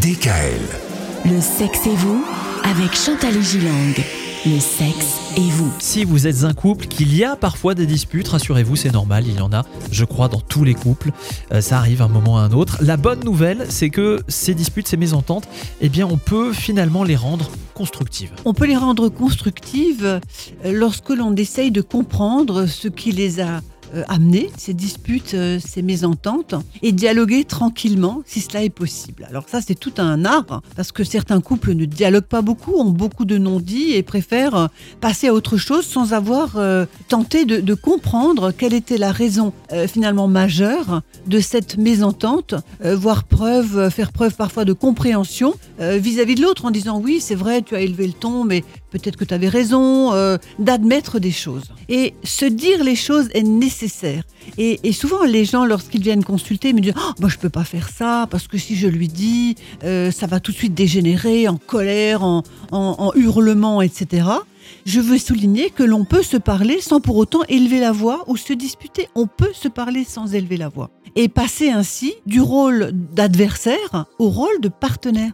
DKL. Le sexe et vous avec Chantal Gilang. Le sexe et vous. Si vous êtes un couple, qu'il y a parfois des disputes, rassurez-vous, c'est normal, il y en a, je crois, dans tous les couples. Euh, ça arrive un moment à un autre. La bonne nouvelle, c'est que ces disputes, ces mésententes, eh bien, on peut finalement les rendre constructives. On peut les rendre constructives euh, lorsque l'on essaye de comprendre ce qui les a euh, amener ces disputes, euh, ces mésententes et dialoguer tranquillement si cela est possible. Alors ça c'est tout un art parce que certains couples ne dialoguent pas beaucoup, ont beaucoup de non-dits et préfèrent euh, passer à autre chose sans avoir tenté de, comprendre quelle était la raison finalement majeure de cette mésentente, voire preuve, faire preuve parfois de compréhension vis-à-vis de l'autre en disant oui c'est vrai tu as élevé le ton mais peut-être que tu avais raison, d'admettre des choses. Et se dire les choses est nécessaire et, souvent, les gens, lorsqu'ils viennent consulter, me disent oh, Moi, je peux pas faire ça, parce que si je lui dis, euh, ça va tout de suite dégénérer en colère, en, en hurlement, etc. Je veux souligner que l'on peut se parler sans pour autant élever la voix ou se disputer. On peut se parler sans élever la voix et passer ainsi du rôle d'adversaire au rôle de partenaire.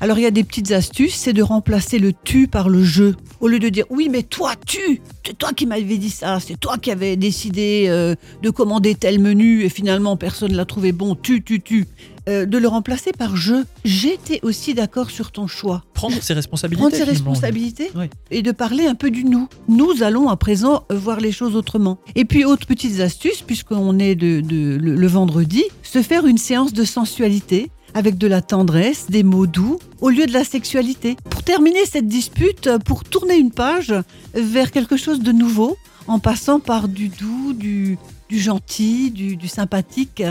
Alors il y a des petites astuces, c'est de remplacer le tu par le je. Au lieu de dire oui mais toi tu, c'est toi qui m'avais dit ça, c'est toi qui avais décidé euh, de commander tel menu et finalement personne l'a trouvé bon, tu, tu, tu. Euh, de le remplacer par je. J'étais aussi d'accord sur ton choix. Prendre ses responsabilités. Prendre ses responsabilités et de parler un peu du nous. Nous allons à présent voir les choses autrement. Et puis, autre petite astuce, puisqu'on est de, le, vendredi, se faire une séance de sensualité avec de la tendresse, des mots doux, au lieu de la sexualité. Pour terminer cette dispute, pour tourner une page vers quelque chose de nouveau, en passant par du doux, du, gentil, du, du sympathique,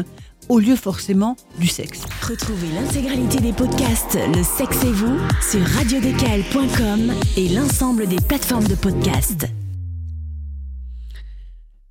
au lieu forcément du sexe. Retrouvez l'intégralité des podcasts Le sexe et vous sur radiodécal.com et l'ensemble des plateformes de podcasts.